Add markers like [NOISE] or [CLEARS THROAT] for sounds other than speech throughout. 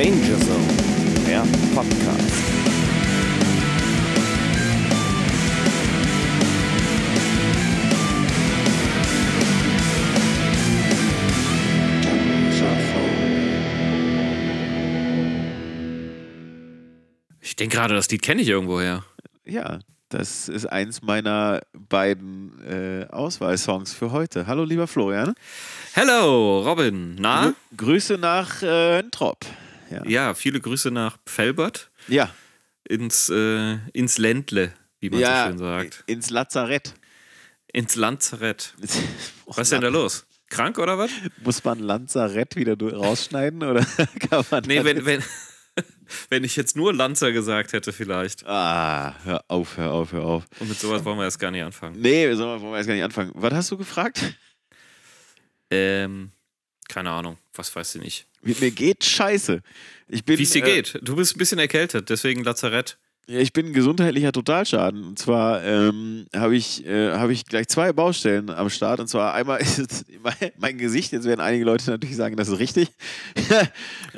Danger Zone, der Podcast. Ich denke gerade, das Lied kenne ich irgendwoher. Ja, das ist eins meiner beiden äh, Auswahlsongs für heute. Hallo, lieber Florian. Hello, Robin. Na? Grü Grüße nach äh, Trop. Ja. ja. viele Grüße nach Felbert. Ja. Ins, äh, ins Ländle, wie man ja, so schön sagt. Ins Lazarett. Ins Lazarett. [LAUGHS] was ist denn da los? Krank oder was? Muss man Lazarett wieder rausschneiden oder [LAUGHS] kann man. Nee, wenn, wenn, [LAUGHS] wenn ich jetzt nur Lanzer gesagt hätte, vielleicht. Ah, hör auf, hör auf, hör auf. Und mit sowas wollen wir erst gar nicht anfangen. Nee, mit sowas wollen wir erst gar nicht anfangen. Was hast du gefragt? Ähm, keine Ahnung. Was weißt du nicht? Mir geht scheiße. Wie es dir äh, geht. Du bist ein bisschen erkältet, deswegen Lazarett. Ja, ich bin ein gesundheitlicher Totalschaden. Und zwar ähm, habe ich, äh, hab ich gleich zwei Baustellen am Start. Und zwar einmal [LAUGHS] ist mein, mein Gesicht. Jetzt werden einige Leute natürlich sagen, das ist richtig. [LAUGHS]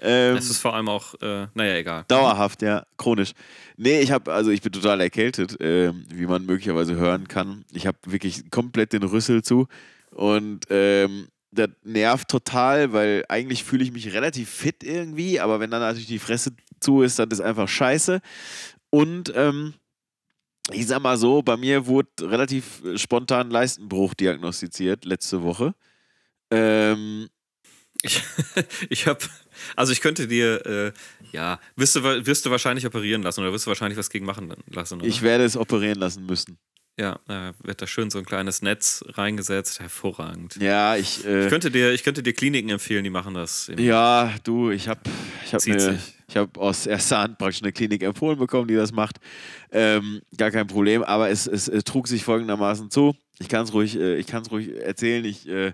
ähm, das ist vor allem auch, äh, naja, egal. Dauerhaft, ja, chronisch. Nee, ich habe, also ich bin total erkältet, äh, wie man möglicherweise hören kann. Ich habe wirklich komplett den Rüssel zu. Und ähm, das nervt total, weil eigentlich fühle ich mich relativ fit irgendwie, aber wenn dann natürlich die Fresse zu ist, dann ist einfach scheiße. Und ähm, ich sag mal so, bei mir wurde relativ spontan Leistenbruch diagnostiziert letzte Woche. Ähm, ich, [LAUGHS] ich habe, also ich könnte dir, äh, ja, wirst du, wirst du wahrscheinlich operieren lassen oder wirst du wahrscheinlich was gegen machen lassen? Oder? Ich werde es operieren lassen müssen. Ja, äh, wird da schön so ein kleines Netz reingesetzt. Hervorragend. Ja, ich. Äh, ich, könnte dir, ich könnte dir Kliniken empfehlen, die machen das. Ja, du, ich habe ich hab ich habe aus erster Hand praktisch eine Klinik empfohlen bekommen, die das macht. Ähm, gar kein Problem, aber es, es, es, trug sich folgendermaßen zu. Ich kann es ruhig, äh, ruhig erzählen. Ich äh,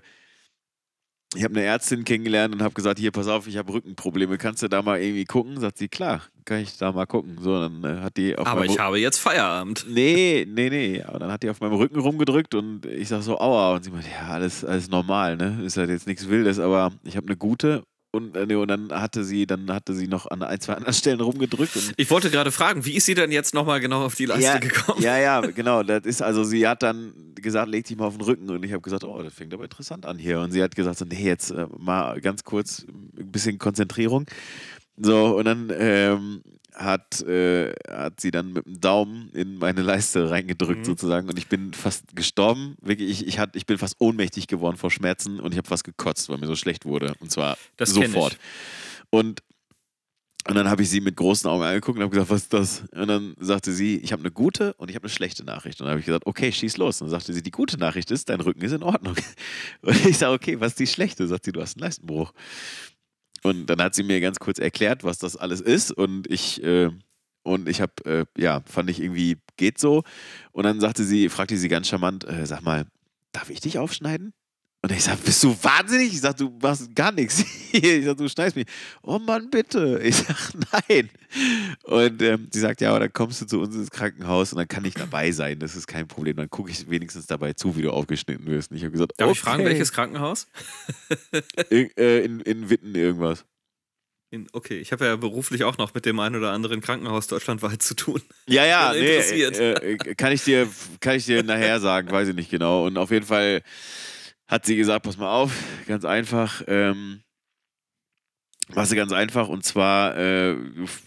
ich habe eine Ärztin kennengelernt und habe gesagt, hier, pass auf, ich habe Rückenprobleme, kannst du da mal irgendwie gucken? Sagt sie, klar, kann ich da mal gucken. So, dann äh, hat die auf Aber ich habe jetzt Feierabend. Nee, nee, nee. Aber dann hat die auf meinem Rücken rumgedrückt und ich sage so, aua. Und sie meint, ja, alles, alles normal, ne? Ist halt jetzt nichts Wildes, aber ich habe eine gute und, äh, und dann hatte sie, dann hatte sie noch an ein, zwei anderen Stellen rumgedrückt. ich wollte gerade fragen, wie ist sie denn jetzt nochmal genau auf die Leiste ja, gekommen? Ja, ja, genau. Das ist also, sie hat dann gesagt, leg dich mal auf den Rücken. Und ich habe gesagt, oh, das fängt aber interessant an hier. Und sie hat gesagt, so, nee, jetzt äh, mal ganz kurz ein bisschen Konzentrierung. So, und dann ähm, hat, äh, hat sie dann mit dem Daumen in meine Leiste reingedrückt, mhm. sozusagen. Und ich bin fast gestorben. Wirklich, ich, ich, hat, ich bin fast ohnmächtig geworden vor Schmerzen und ich habe fast gekotzt, weil mir so schlecht wurde. Und zwar das sofort. Und, und dann habe ich sie mit großen Augen angeguckt und habe gesagt, was ist das? Und dann sagte sie, ich habe eine gute und ich habe eine schlechte Nachricht. Und dann habe ich gesagt, okay, schieß los. Und dann sagte sie, die gute Nachricht ist, dein Rücken ist in Ordnung. [LAUGHS] Und ich sage, okay, was ist die schlechte? Sagt sie, du hast einen Leistenbruch. Und dann hat sie mir ganz kurz erklärt, was das alles ist. Und ich, äh, und ich habe, äh, ja, fand ich irgendwie, geht so. Und dann sagte sie, fragte sie ganz charmant, äh, sag mal, darf ich dich aufschneiden? Und ich sag, bist du wahnsinnig? Ich sag, du machst gar nichts. [LAUGHS] Ich sag, du schneidest mich. Oh Mann, bitte. Ich sag, [LAUGHS] nein. Und ähm, sie sagt, ja, aber dann kommst du zu uns ins Krankenhaus und dann kann ich dabei sein. Das ist kein Problem. Dann gucke ich wenigstens dabei zu, wie du aufgeschnitten wirst. Und ich habe gesagt, Darf okay. ich fragen, welches Krankenhaus? [LAUGHS] in, äh, in, in Witten irgendwas. In, okay, ich habe ja beruflich auch noch mit dem einen oder anderen Krankenhaus deutschlandweit zu tun. Ja, ja, nee, äh, äh, kann, ich dir, kann ich dir nachher sagen, weiß ich nicht genau. Und auf jeden Fall hat sie gesagt, pass mal auf, ganz einfach, ähm, machst du ganz einfach und zwar, äh,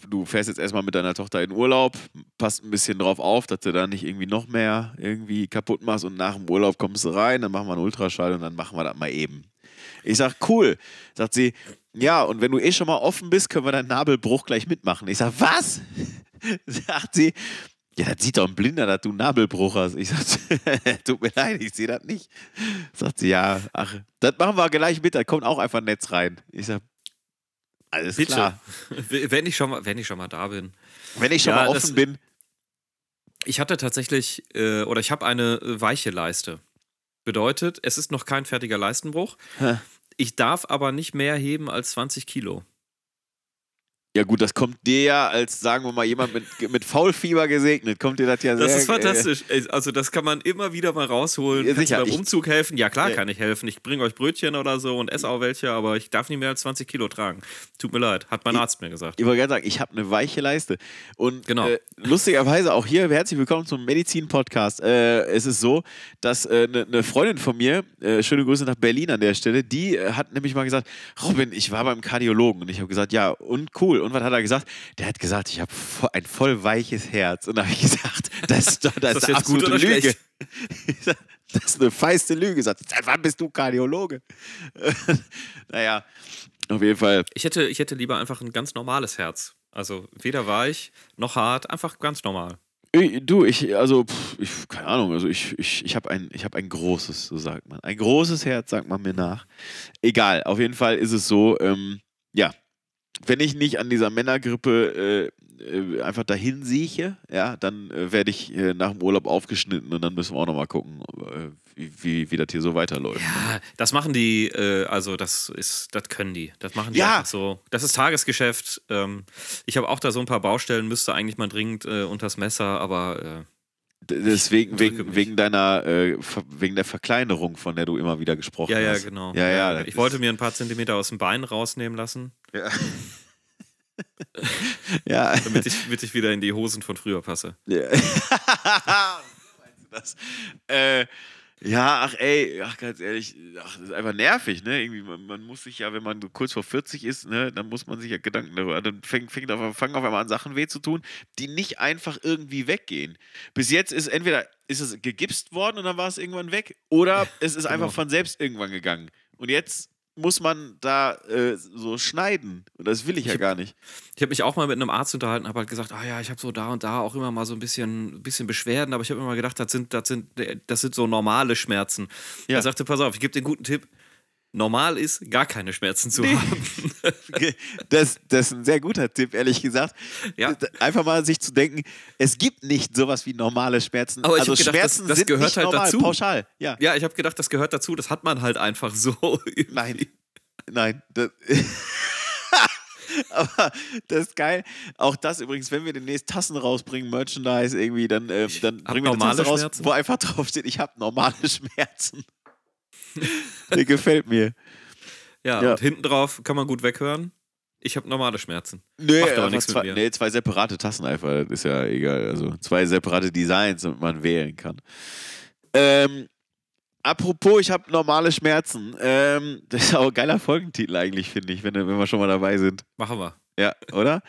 du, fährst jetzt erstmal mit deiner Tochter in Urlaub, passt ein bisschen drauf auf, dass du da nicht irgendwie noch mehr irgendwie kaputt machst und nach dem Urlaub kommst du rein, dann machen wir einen Ultraschall und dann machen wir das mal eben. Ich sag, cool. Sagt sie, ja, und wenn du eh schon mal offen bist, können wir deinen Nabelbruch gleich mitmachen. Ich sag, was? [LAUGHS] Sagt sie, ja, das sieht doch ein Blinder, dass du einen Nabelbruch hast. Ich sag, [LAUGHS] tut mir leid, ich sehe das nicht. Sagt sie, ja, ach, das machen wir gleich mit, da kommt auch einfach ein Netz rein. Ich sag, alles Bitte. klar. Wenn ich, schon mal, wenn ich schon mal da bin. Wenn ich schon ja, mal offen das, bin. Ich hatte tatsächlich, äh, oder ich habe eine weiche Leiste. Bedeutet, es ist noch kein fertiger Leistenbruch. Hä? Ich darf aber nicht mehr heben als 20 Kilo. Ja, gut, das kommt dir ja als, sagen wir mal, jemand mit, mit Faulfieber gesegnet, kommt dir das ja sehr. Das ist fantastisch. Ey, Also das kann man immer wieder mal rausholen. Ja, Kannst sicher. beim Ich- Umzug helfen? Ja, klar Ja. kann ich helfen. Ich bringe euch Brötchen oder so und esse auch welche, aber ich darf nicht mehr als 20 Kilo tragen. Tut mir leid, hat mein Ich- Arzt mir gesagt. Ich wollte gerade sagen, ich habe eine weiche Leiste. Und Genau. äh, lustigerweise auch hier, herzlich willkommen zum Medizin-Podcast. Äh, es ist so, dass eine äh, ne Freundin von mir, äh, schöne Grüße nach Berlin an der Stelle, die äh, hat nämlich mal gesagt, Robin, ich war beim Kardiologen. Und ich habe gesagt, ja, und cool. Und was hat er gesagt? Der hat gesagt, ich habe ein voll weiches Herz. Und da habe ich gesagt, [LAUGHS] das ist doch das Ist das eine absolute Lüge. schlecht? [LAUGHS] Das ist eine feiste Lüge. Sagt, seit wann bist du Kardiologe? [LAUGHS] naja, auf jeden Fall. Ich hätte, ich hätte lieber einfach ein ganz normales Herz. Also weder weich noch hart, einfach ganz normal. Du, ich, also, ich, keine Ahnung, also ich, ich, ich habe ein, ich hab ein großes, so sagt man. Ein großes Herz, sagt man mir nach. Egal, auf jeden Fall ist es so, ähm, ja, wenn ich nicht an dieser Männergrippe äh, äh, einfach dahin sieche, ja, dann äh, werde ich äh, nach dem Urlaub aufgeschnitten und dann müssen wir auch nochmal gucken, äh, wie, wie, wie das hier so weiterläuft. Ja, das machen die, äh, also das ist, das können die. Das machen die Ja. einfach so. Das ist Tagesgeschäft. Ähm, ich habe auch da so ein paar Baustellen, müsste eigentlich mal dringend unters Messer, aber Deswegen, wegen, wegen deiner, äh, wegen der Verkleinerung, von der du immer wieder gesprochen ja, ja, hast. genau. Ja, ja. das ich wollte mir ein paar Zentimeter aus dem Bein rausnehmen lassen, Ja. [LAUGHS] ja. damit ich, damit ich wieder in die Hosen von früher passe. Ja. [LAUGHS] Meinst du das? Äh, ja, ach ey, ach ganz ehrlich, ach, das ist einfach nervig, ne? Irgendwie, man, man muss sich ja, wenn man so kurz vor 40 ist, ne, dann muss man sich ja Gedanken darüber. Dann fängt, fängt auf, fangen auf einmal an, Sachen weh zu tun, die nicht einfach irgendwie weggehen. Bis jetzt ist entweder ist es gegipst worden und dann war es irgendwann weg, oder es ist [LAUGHS] einfach Genau. von selbst irgendwann gegangen. Und jetzt muss man da äh, so schneiden. Und das will ich ja Ich- gar nicht. Ich habe mich auch mal mit einem Arzt unterhalten, habe halt gesagt, ah ja, ich habe so da und da auch immer mal so ein bisschen, bisschen Beschwerden, aber ich habe immer gedacht, das sind, das sind, das sind so normale Schmerzen. Ja. Er sagte, pass auf, ich gebe dir einen guten Tipp. Normal ist, gar keine Schmerzen zu haben. [LAUGHS] Das, das ist ein sehr guter Tipp, ehrlich gesagt. Ja. Einfach mal sich zu denken, es gibt nicht sowas wie normale Schmerzen. Aber ich also gedacht, das- Schmerzen das sind gehört nicht halt normal, dazu. pauschal. Ja. Ja, ich habe gedacht, das gehört dazu, das hat man halt einfach so. [LAUGHS] Nein. Nein. Das [LAUGHS] Aber das ist geil. Auch das übrigens, wenn wir demnächst Tassen rausbringen, Merchandise irgendwie, dann, ähm, dann bringen wir eine Tasse raus, Schmerzen. wo einfach drauf steht, ich habe normale Schmerzen. [LAUGHS] Der gefällt mir. Ja, Ja. und hinten drauf kann man gut weghören. Ich habe normale Schmerzen. Nö, Macht aber nichts mit zwei, mir. nee, zwei separate Tassen einfach. Das ist ja egal. Also zwei separate Designs, damit man wählen kann. Ähm, apropos, ich habe normale Schmerzen. Ähm, [LAUGHS] das ist auch ein geiler Folgentitel eigentlich, finde ich, wenn, wenn wir schon mal dabei sind. Machen wir. Ja, oder?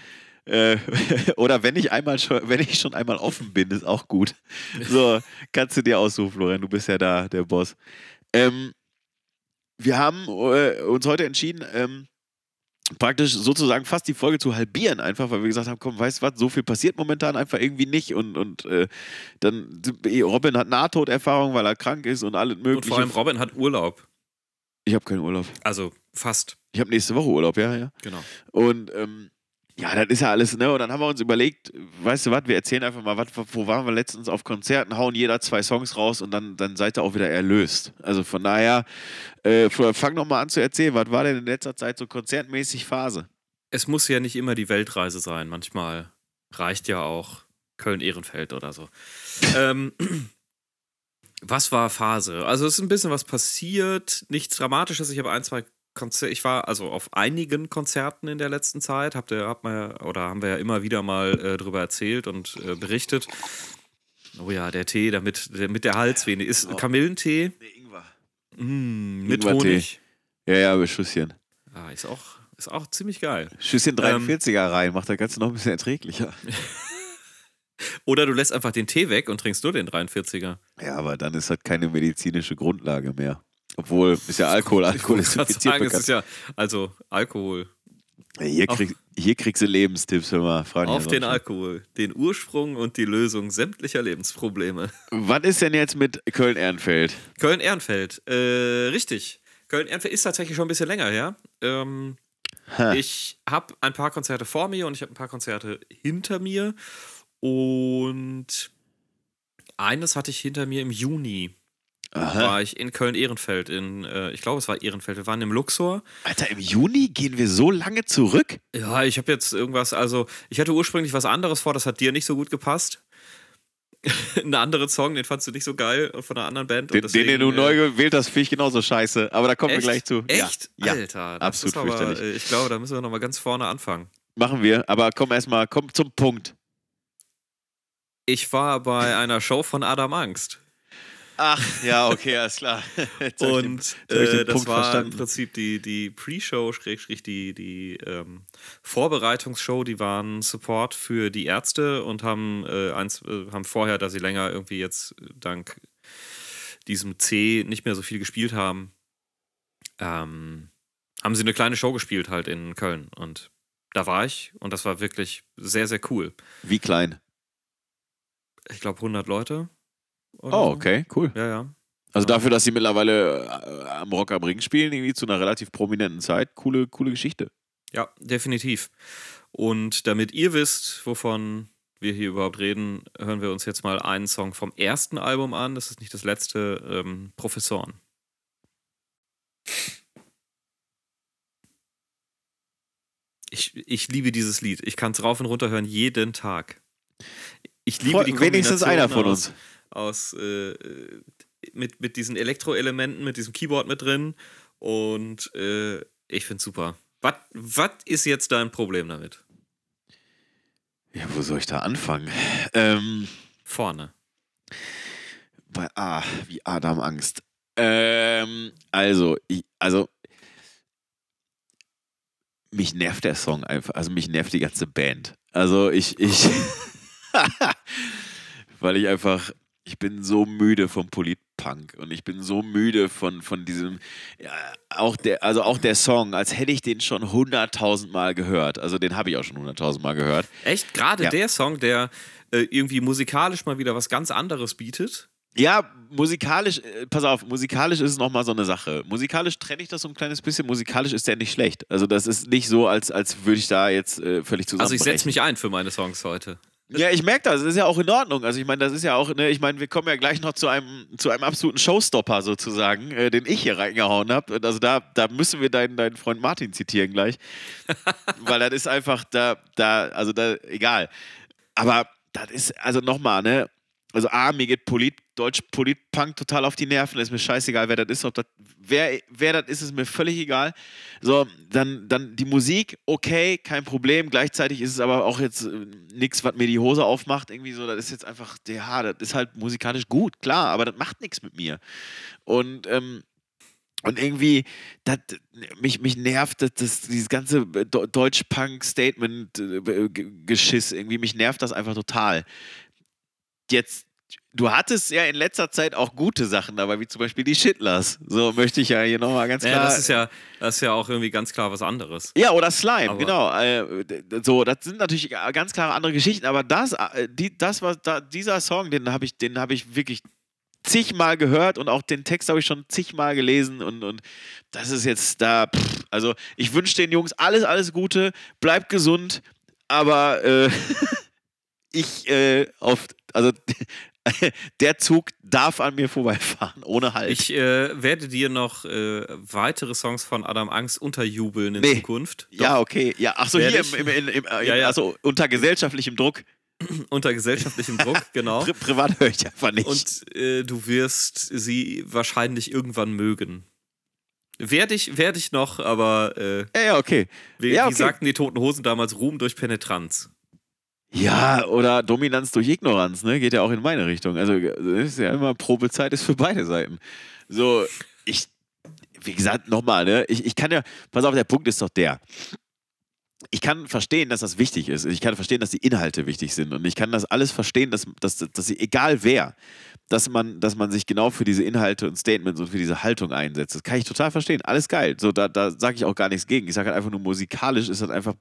Äh, [LAUGHS] oder wenn ich einmal schon, wenn ich schon einmal offen bin, ist auch gut. So, kannst du dir aussuchen, Florian, du bist ja da der Boss. Ähm, wir haben äh, uns heute entschieden, ähm, praktisch sozusagen fast die Folge zu halbieren, einfach, weil wir gesagt haben, komm, weißt du was, so viel passiert momentan einfach irgendwie nicht und, und äh, dann Robin hat Nahtoderfahrung, weil er krank ist und alles mögliche. Und vor allem Robin hat Urlaub. ich habe keinen Urlaub. Also fast. Ich habe nächste Woche Urlaub, ja, ja. Genau. Und ähm, ja, das ist ja alles, ne? Und dann haben wir uns überlegt, weißt du was, wir erzählen einfach mal, was, wo waren wir letztens auf Konzerten, hauen jeder zwei Songs raus und dann, dann seid ihr auch wieder erlöst. Also von daher, äh, fang noch mal an zu erzählen, was war denn in letzter Zeit so konzertmäßig Phase? Es muss ja nicht immer die Weltreise sein. Manchmal reicht ja auch Köln-Ehrenfeld oder so. [LAUGHS] ähm, was war Phase? Also es ist ein bisschen was passiert, nichts Dramatisches. Ich habe ein, zwei Konzerte, ich war also auf einigen Konzerten in der letzten Zeit, habt ihr, habt man, oder haben wir ja immer wieder mal äh, drüber erzählt und äh, berichtet. Oh ja, der Tee, damit, der, mit der Halsvene. Ist Oh. Kamillentee Nee, Ingwer. mm, mit Ingwertee. Honig. Ja, ja, aber Schüsschen. Ah, ist, auch, ist auch ziemlich geil. Schüsschen Ähm, 43er rein, macht das Ganze noch ein bisschen erträglicher. [LAUGHS] Oder du lässt einfach den Tee weg und trinkst nur den 43er. Ja, aber dann ist das keine medizinische Grundlage mehr. Obwohl, ist ja Alkohol, Alkohol ist sagen, es ist ja, also Alkohol. Hier, krieg, hier kriegst du Lebenstipps, hör mal. Fragen Auf den Alkohol. Den Ursprung und die Lösung sämtlicher Lebensprobleme. Was ist denn jetzt mit Köln-Ehrenfeld? Köln-Ehrenfeld. Äh, richtig. Köln-Ehrenfeld ist tatsächlich schon ein bisschen länger her. Ähm, Ha. ich habe ein paar Konzerte vor mir und ich habe ein paar Konzerte hinter mir. Und eines hatte ich hinter mir im Juni. Aha. war ich in Köln-Ehrenfeld. In, äh, ich glaube, es war Ehrenfeld. Wir waren im Luxor. Alter, im Juni gehen wir so lange zurück? Ja, ich habe jetzt irgendwas, also ich hatte ursprünglich was anderes vor, das hat dir nicht so gut gepasst. [LAUGHS] Ein anderer Song, den fandst du nicht so geil von einer anderen Band. Den, den, den du deswegen, neu äh, gewählt hast, finde ich genauso scheiße. Aber da kommen wir Echt? gleich zu. Echt? Ja. Alter, absolut aber, fürchterlich. äh, Ich glaube, da müssen wir nochmal ganz vorne anfangen. machen wir. Aber komm erstmal, komm zum Punkt. Ich war bei einer Show von Adam Angst. Ach, ja, okay, alles klar. [LAUGHS] Und äh, das Punkt war verstanden. im Prinzip die, die Pre-Show, die, die ähm, Vorbereitungsshow, die waren Support für die Ärzte und haben, äh, eins, äh, haben vorher, da sie länger irgendwie jetzt dank diesem C nicht mehr so viel gespielt haben, ähm, haben sie eine kleine Show gespielt halt in Köln. Und da war ich und das war wirklich sehr, sehr cool. Wie klein? Ich glaube 100 Leute. Oh, okay, cool. Ja, ja. Also dafür, dass sie mittlerweile äh, am Rock am Ring spielen, irgendwie zu einer relativ prominenten Zeit, coole, coole Geschichte. Ja, definitiv. Und damit ihr wisst, wovon wir hier überhaupt reden, hören wir uns jetzt mal einen Song vom ersten Album an. Das ist nicht das letzte, ähm, Professoren. Ich, ich liebe dieses Lied. Ich kann es rauf und runter hören jeden Tag. Ich liebe Voll- die wenigstens Kombination einer von uns. aus äh, äh, mit, mit diesen Elektroelementen, mit diesem Keyboard mit drin. Und äh, ich finde es super. Was ist jetzt dein Problem damit? Ja, wo soll ich da anfangen? Ähm, Vorne. bei A, wie Adam Angst. Ähm, also, ich, also, mich nervt der Song einfach. Also, mich nervt die ganze Band. Also, ich, ich, [LAUGHS] [LAUGHS] weil ich einfach, ich bin so müde vom Politpunk und ich bin so müde von, von diesem, ja, auch der, also auch der Song, als hätte ich den schon hunderttausend Mal gehört. Also, den habe ich auch schon hunderttausend Mal gehört. Echt? Gerade Ja. der Song, der äh, irgendwie musikalisch mal wieder was ganz anderes bietet. Ja, musikalisch, äh, pass auf, musikalisch ist es nochmal so eine Sache. Musikalisch trenne ich das so ein kleines bisschen. Musikalisch ist der nicht schlecht. Also, das ist nicht so, als, als würde ich da jetzt äh, völlig zusammenbrechen. Also ich setze mich ein für meine Songs heute. Ja, ich merke das. Das ist ja auch in Ordnung. Also, ich meine, das ist ja auch, ne, ich meine, wir kommen ja gleich noch zu einem, zu einem absoluten Showstopper sozusagen, äh, den ich hier reingehauen habe. Also, da, da müssen wir deinen, deinen Freund Martin zitieren gleich. [LAUGHS] Weil das ist einfach, da, da, also da, egal. Aber das ist, also nochmal, ne? Also A, mir geht Polit, Deutsch Politpunk total auf die Nerven, ist mir scheißegal, wer das ist, ob das, wer, wer das ist, ist mir völlig egal. So, dann, dann die Musik, okay, kein Problem. Gleichzeitig ist es aber auch jetzt äh, nichts, was mir die Hose aufmacht. Irgendwie so, das ist jetzt einfach, ja, das ist halt musikalisch gut, klar, aber das macht nichts mit mir. Und, ähm, und irgendwie, das, mich, mich nervt das, das, dieses ganze Deutsch-Punk-Statement-Geschiss irgendwie, mich nervt das einfach total. Jetzt, du hattest ja in letzter Zeit auch gute Sachen dabei, wie zum Beispiel die Shitlers. So möchte ich ja hier nochmal ganz klar. Ja, das ist ja, das ist ja auch irgendwie ganz klar was anderes. Ja, oder Slime, Aber- genau. Äh, so, das sind natürlich ganz klare andere Geschichten, aber das, äh, die, das was da, dieser Song, den habe ich, den habe ich wirklich zigmal gehört und auch den Text habe ich schon zigmal gelesen und, und das ist jetzt da, pff, also ich wünsche den Jungs alles, alles Gute, bleibt gesund, aber äh, [LAUGHS] ich äh, auf, also [LAUGHS] der Zug darf an mir vorbeifahren, ohne Halt. Ich äh, werde dir noch äh, weitere Songs von Adam Angst unterjubeln in Nee. Zukunft. ja, okay. Ja, ach so, Werde hier im, im, im, im, äh, Ja, ja. Also unter gesellschaftlichem Druck. [CLEARS THROAT] Unter gesellschaftlichem Druck, [LAUGHS] genau. Pri privat höre ich einfach nicht. Und äh, du wirst sie wahrscheinlich irgendwann mögen. Werde ich, werde ich noch, aber äh, ja, ja, okay. wie, Ja, wie okay. sagten die Toten Hosen damals, Ruhm durch Penetranz. Ja, oder Dominanz durch Ignoranz, ne? Geht ja auch in meine Richtung. Also, ist ja immer Probezeit ist für beide Seiten. So, ich, wie gesagt, nochmal, ne? Ich, ich kann ja, pass auf, der Punkt ist doch der. Ich kann verstehen, dass das wichtig ist. Ich kann verstehen, dass die Inhalte wichtig sind. Und ich kann das alles verstehen, dass, dass, dass sie, egal wer, dass man, dass man sich genau für diese Inhalte und Statements und für diese Haltung einsetzt. Das kann ich total verstehen. Alles geil. So, da, da sage ich auch gar nichts gegen. Ich sage halt einfach nur, musikalisch ist das einfach,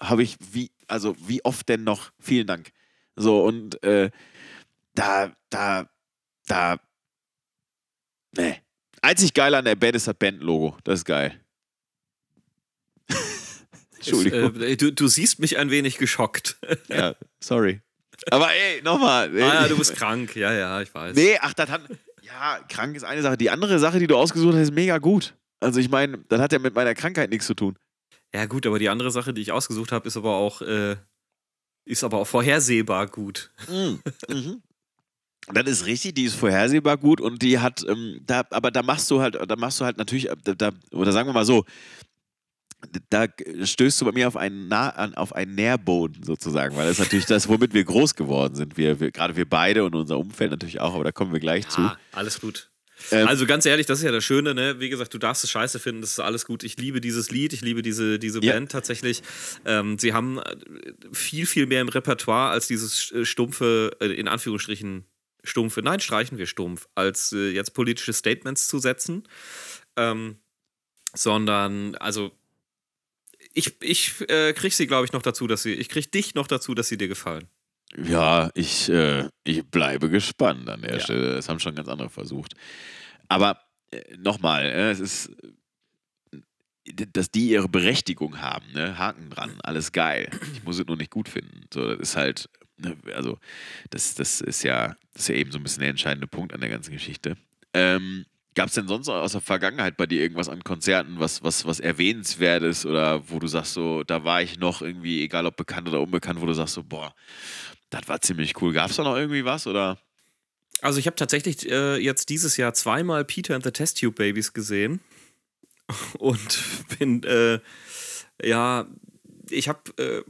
habe ich wie, also wie oft denn noch? Vielen Dank. So, und äh, da, da, da, ne. Einzig geil an der Band ist das Bandlogo. Das ist geil. [LAUGHS] Entschuldigung. Äh, du, du siehst mich ein wenig geschockt. ja, sorry. Aber ey, nochmal. [LAUGHS] ah ja, du bist krank. Ja, ja, ich weiß. Nee, ach, das hat. Ja, krank ist eine Sache. Die andere Sache, die du ausgesucht hast, ist mega gut. Also ich meine, das hat ja mit meiner Krankheit nichts zu tun. Ja, gut, aber die andere Sache, die ich ausgesucht habe, ist aber auch, äh, ist aber auch vorhersehbar gut. [LAUGHS] Mhm. Das ist richtig, die ist vorhersehbar gut und die hat, ähm, da, aber da machst du halt, da machst du halt natürlich, äh, da, da, oder sagen wir mal so, da stößt du bei mir auf einen, nah, an, auf einen Nährboden sozusagen, weil das ist natürlich das, womit wir groß geworden sind. Wir, wir, gerade wir beide und unser Umfeld natürlich auch, aber da kommen wir gleich zu. Ja, alles gut. Ähm, also ganz ehrlich, das ist ja das Schöne, ne? Wie gesagt, du darfst es scheiße finden, das ist alles gut. Ich liebe dieses Lied, ich liebe diese, diese Ja. Band tatsächlich. Ähm, sie haben äh, viel, viel mehr im Repertoire als dieses äh, stumpfe, äh, in Anführungsstrichen stumpfe, nein, streichen wir stumpf, als äh, jetzt politische Statements zu setzen. Ähm, sondern, also, ich, ich äh, krieg sie, glaube ich, noch dazu, dass sie, ich krieg dich noch dazu, dass sie dir gefallen. Ja, ich, äh, ich bleibe gespannt an der Ja. Stelle. Das haben schon ganz andere versucht. Aber äh, nochmal, äh, es ist, dass die ihre Berechtigung haben, ne? Haken dran, alles geil. Ich muss es nur nicht gut finden. So, das ist halt, ne, also, das, das ist ja, das ist ja eben so ein bisschen der entscheidende Punkt an der ganzen Geschichte. Ähm, Gab es denn sonst aus der Vergangenheit bei dir irgendwas an Konzerten, was, was, was erwähnenswertes oder wo du sagst, so, da war ich noch irgendwie, egal ob bekannt oder unbekannt, wo du sagst, so, boah, das war ziemlich cool. Gab es da noch irgendwie was oder? Also ich habe tatsächlich äh, jetzt dieses Jahr zweimal Peter and the Test Tube Babies gesehen [LAUGHS] und bin äh, ja, ich habe äh,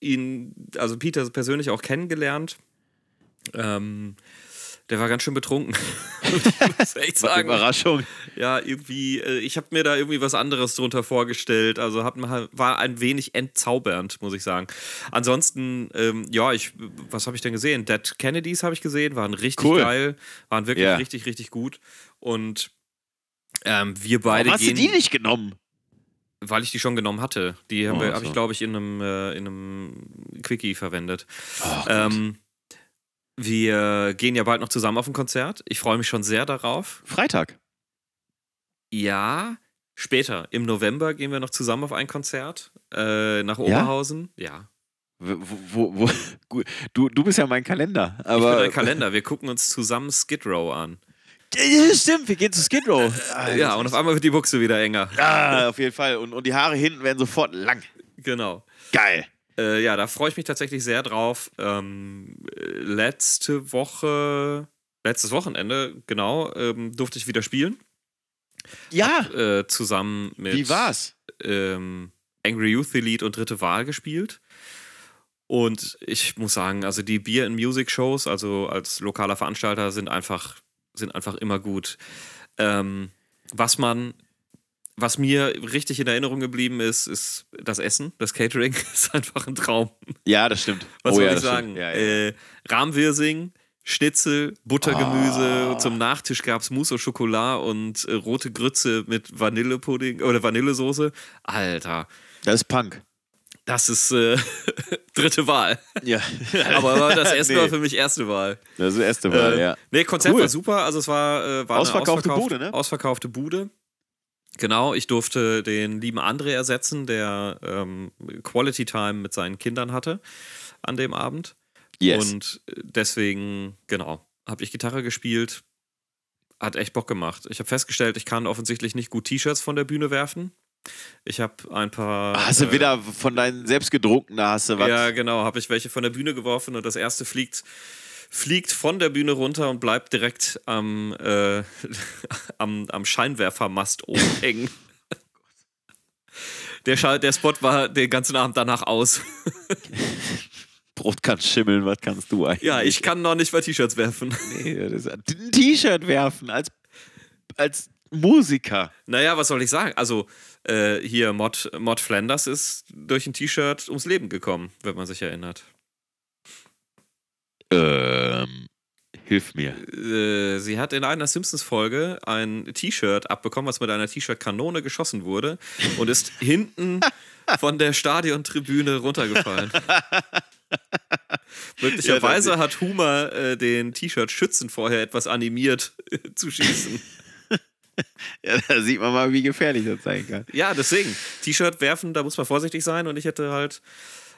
ihn, also Peter persönlich auch kennengelernt. Ähm, der war ganz schön betrunken. [LAUGHS] [LAUGHS] muss echt sagen. Überraschung. Ja, irgendwie, äh, ich habe mir da irgendwie was anderes drunter vorgestellt. Also hat, man- war ein wenig entzaubernd, muss ich sagen. Ansonsten, ähm, ja, ich, was habe ich denn gesehen? Dead Kennedys habe ich gesehen, waren richtig Cool. geil, waren wirklich Ja. richtig, richtig gut. Und ähm, wir Warum beide hast gehen, du die nicht genommen? weil ich die schon genommen hatte. Die haben Oh, habe ich, glaube ich, in einem, äh, in einem Quickie verwendet. Ach, Ähm, wir gehen ja bald noch zusammen auf ein Konzert. Ich freue mich schon sehr darauf. Freitag. Ja, später. Im November gehen wir noch zusammen auf ein Konzert äh, nach Ja? Oberhausen. Ja. Wo, wo, wo, [LAUGHS] gut, du, du bist ja mein Kalender. Ich Aber bin der Kalender. Wir gucken uns zusammen Skid Row an. Ja, stimmt, wir gehen zu Skid Row. Ah, Ja, und auf einmal wird die Buchse wieder enger. Ja, auf jeden Fall. Und, und die Haare hinten werden sofort lang. Genau. Geil. Äh, ja, da freue ich mich tatsächlich sehr drauf. Ähm, äh, letzte Woche, letztes Wochenende, genau, ähm, durfte ich wieder spielen. Ja, Äh, zusammen mit wie war's? ähm, Angry Youth Elite und Dritte Wahl gespielt. Und ich muss sagen, also die Beer and Music Shows, also als lokaler Veranstalter, sind einfach, sind einfach immer gut. Ähm, was man, was mir richtig in Erinnerung geblieben ist, ist das Essen. Das Catering [LAUGHS] ist einfach ein Traum. Ja, das stimmt. Was oh, soll ja, ich sagen? Ja, ja. Äh, Rahmwirsing, Schnitzel, Buttergemüse. Ah. Zum Nachtisch gab es Mousse au Chocolat und äh, rote Grütze mit Vanillepudding oder Vanillesoße. Alter, das ist Punk. das ist äh, [LAUGHS] dritte Wahl. Ja. [LAUGHS] Aber, das Essen Nee. war für mich erste Wahl. Das ist erste Mal, Äh, ja. Nee, Konzert Cool. war super. Also es war, äh, war Ausverkaufte eine ausverkaufte Bude, ne? Ausverkaufte Bude. Genau, ich durfte den lieben André ersetzen, der ähm, Quality Time mit seinen Kindern hatte an dem Abend. Yes. Und äh, deswegen, genau, habe ich Gitarre gespielt. Hat echt Bock gemacht. Ich habe festgestellt, ich kann offensichtlich nicht gut T-Shirts von der Bühne werfen. Ich habe ein paar. hast du äh, wieder von deinen selbstgedruckten, hast du was. Ja, genau, habe ich welche von der Bühne geworfen und das erste fliegt, fliegt von der Bühne runter und bleibt direkt am, äh, [LAUGHS] am, am Scheinwerfermast oben [LAUGHS] hängen. Der, der Spot war den ganzen Abend danach aus. [LAUGHS] Brot kann schimmeln, was kannst du eigentlich? Ja, ich kann noch nicht mal T-Shirts werfen. Nee, ein T-Shirt werfen als, als Musiker. Naja, was soll ich sagen? Also, äh, hier, Mod, Mod Flanders ist durch ein T-Shirt ums Leben gekommen, wenn man sich erinnert. Ähm, hilf mir. Äh, sie hat in einer Simpsons-Folge ein T-Shirt abbekommen, was mit einer T-Shirt-Kanone geschossen wurde und ist [LAUGHS] hinten von der Stadiontribüne runtergefallen. [LAUGHS] Möglicherweise hat Humor äh, den T-Shirt-Schützen vorher etwas animiert [LAUGHS] zu schießen. Ja, da sieht man mal, wie gefährlich das sein kann. Ja, deswegen. T-Shirt werfen, da muss man vorsichtig sein und ich hätte halt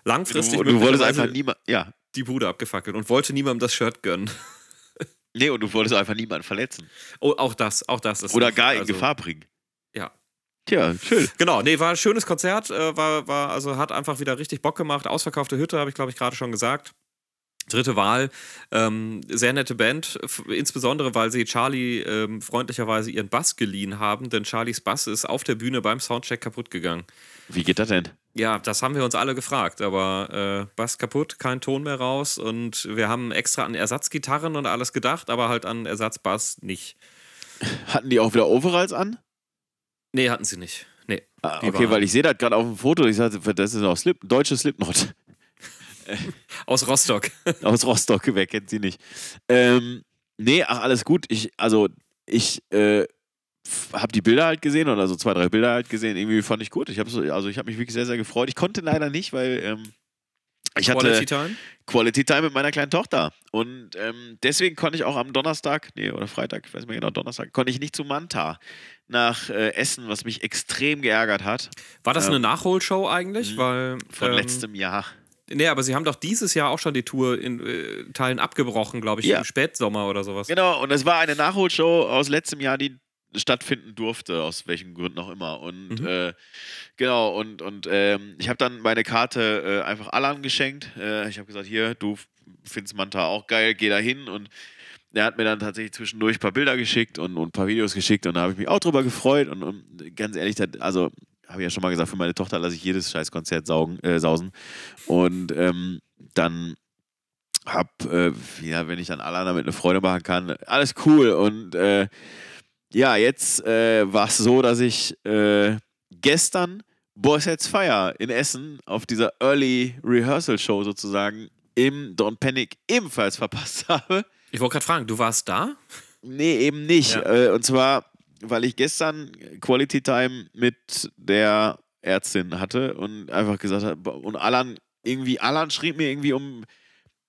Du, langfristig du wolltest möglicherweise einfach niemand. Ja. Die Bude abgefackelt und wollte niemandem das Shirt gönnen. [LAUGHS] Nee, und du wolltest einfach niemanden verletzen. Oh, auch das, auch das ist. Oder gar in also, Gefahr bringen. Ja. Tja, schön. Genau, nee, war ein schönes Konzert, äh, war, war, also hat einfach wieder richtig Bock gemacht. Ausverkaufte Hütte, habe ich, glaube ich, gerade schon gesagt. Dritte Wahl, ähm, sehr nette Band, insbesondere weil sie Charlie ähm, freundlicherweise ihren Bass geliehen haben, denn Charlies Bass ist auf der Bühne beim Soundcheck kaputt gegangen. Wie geht das denn? Ja, das haben wir uns alle gefragt, aber äh, Bass kaputt, kein Ton mehr raus und wir haben extra an Ersatzgitarren und alles gedacht, aber halt an Ersatzbass nicht. Hatten die auch wieder Overalls an? Nee, hatten sie nicht. Nee. Ah, okay, waren- weil ich sehe das gerade auf dem Foto. Ich sagte, das ist auch Slip, deutsche Slipknot. [LAUGHS] Aus Rostock. [LAUGHS] Aus Rostock, wer kennt sie nicht? Ähm, nee, ach, alles gut. Ich, also, ich äh, habe die Bilder halt gesehen oder so zwei, drei Bilder halt gesehen. Irgendwie fand ich gut. Ich habe so, also ich habe mich wirklich sehr, sehr gefreut. Ich konnte leider nicht, weil ähm, ich hatte Quality Time. Quality Time mit meiner kleinen Tochter. Und ähm, deswegen konnte ich auch am Donnerstag, nee, oder Freitag, ich weiß nicht mehr genau, Donnerstag, konnte ich nicht zu Manta nach äh, Essen, was mich extrem geärgert hat. War das Ähm, eine Nachholshow eigentlich? mhm. Weil, Von ähm, letztem Jahr. Nee, aber sie haben doch dieses Jahr auch schon die Tour in äh, Teilen abgebrochen, glaube ich, Ja. im Spätsommer oder sowas. Genau, und es war eine Nachholshow aus letztem Jahr, die stattfinden durfte, aus welchen Gründen auch immer. Und Mhm. äh, genau, und, und ähm, ich habe dann meine Karte äh, einfach Alan geschenkt. Äh, ich habe gesagt, hier, du findest Manta auch geil, geh da hin. Und er hat mir dann tatsächlich zwischendurch ein paar Bilder geschickt und, und ein paar Videos geschickt und da habe ich mich auch drüber gefreut. Und, und ganz ehrlich, also habe ich ja schon mal gesagt, für meine Tochter lasse ich jedes Scheißkonzert saugen, äh, sausen. Und ähm, dann hab, äh, ja, wenn ich dann Alan damit eine Freude machen kann, alles cool. Und äh, ja, jetzt äh, war es so, dass ich äh, gestern Boys Heads Fire in Essen auf dieser Early Rehearsal Show sozusagen im Don't Panic ebenfalls verpasst [LAUGHS] habe. Ich wollte gerade fragen, du warst da? Nee, eben nicht. Ja. Äh, und zwar, weil ich gestern Quality Time mit der Ärztin hatte und einfach gesagt habe, und Alan, irgendwie, Alan schrieb mir irgendwie um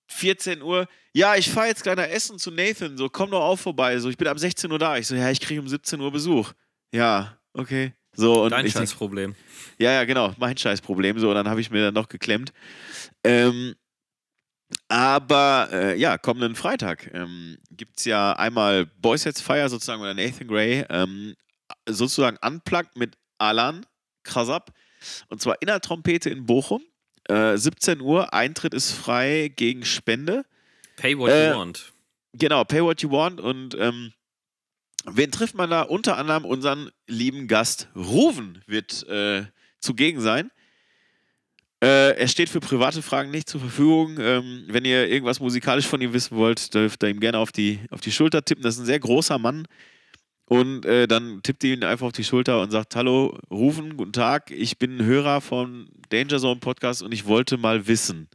14 Uhr, ja, ich fahre jetzt gleich nach Essen zu Nathan, so komm doch auch vorbei, so ich bin ab 16 Uhr da. Ich so, ja, ich kriege um 17 Uhr Besuch. Ja, okay. So, und Dein Scheißproblem. ja, ja, genau, mein Scheißproblem. So, und dann habe ich mir dann noch geklemmt. Ähm, aber äh, ja, kommenden Freitag ähm, gibt es ja einmal Boys Sets Fire sozusagen oder Nathan Gray, ähm, sozusagen unplugged mit Alan Krasab. Und zwar in der Trompete in Bochum. Äh, 17 Uhr, Eintritt ist frei gegen Spende. Pay what Äh, you want. Genau, pay what you want. Und ähm, wen trifft man da? Unter anderem unseren lieben Gast Ruven wird äh, zugegen sein. Äh, er steht für private Fragen nicht zur Verfügung. Ähm, wenn ihr irgendwas musikalisch von ihm wissen wollt, dürft ihr ihm gerne auf die, auf die Schulter tippen. Das ist ein sehr großer Mann. Und äh, dann tippt ihr ihn einfach auf die Schulter und sagt: Hallo, Rufen, guten Tag. Ich bin ein Hörer von Danger Zone Podcast und ich wollte mal wissen.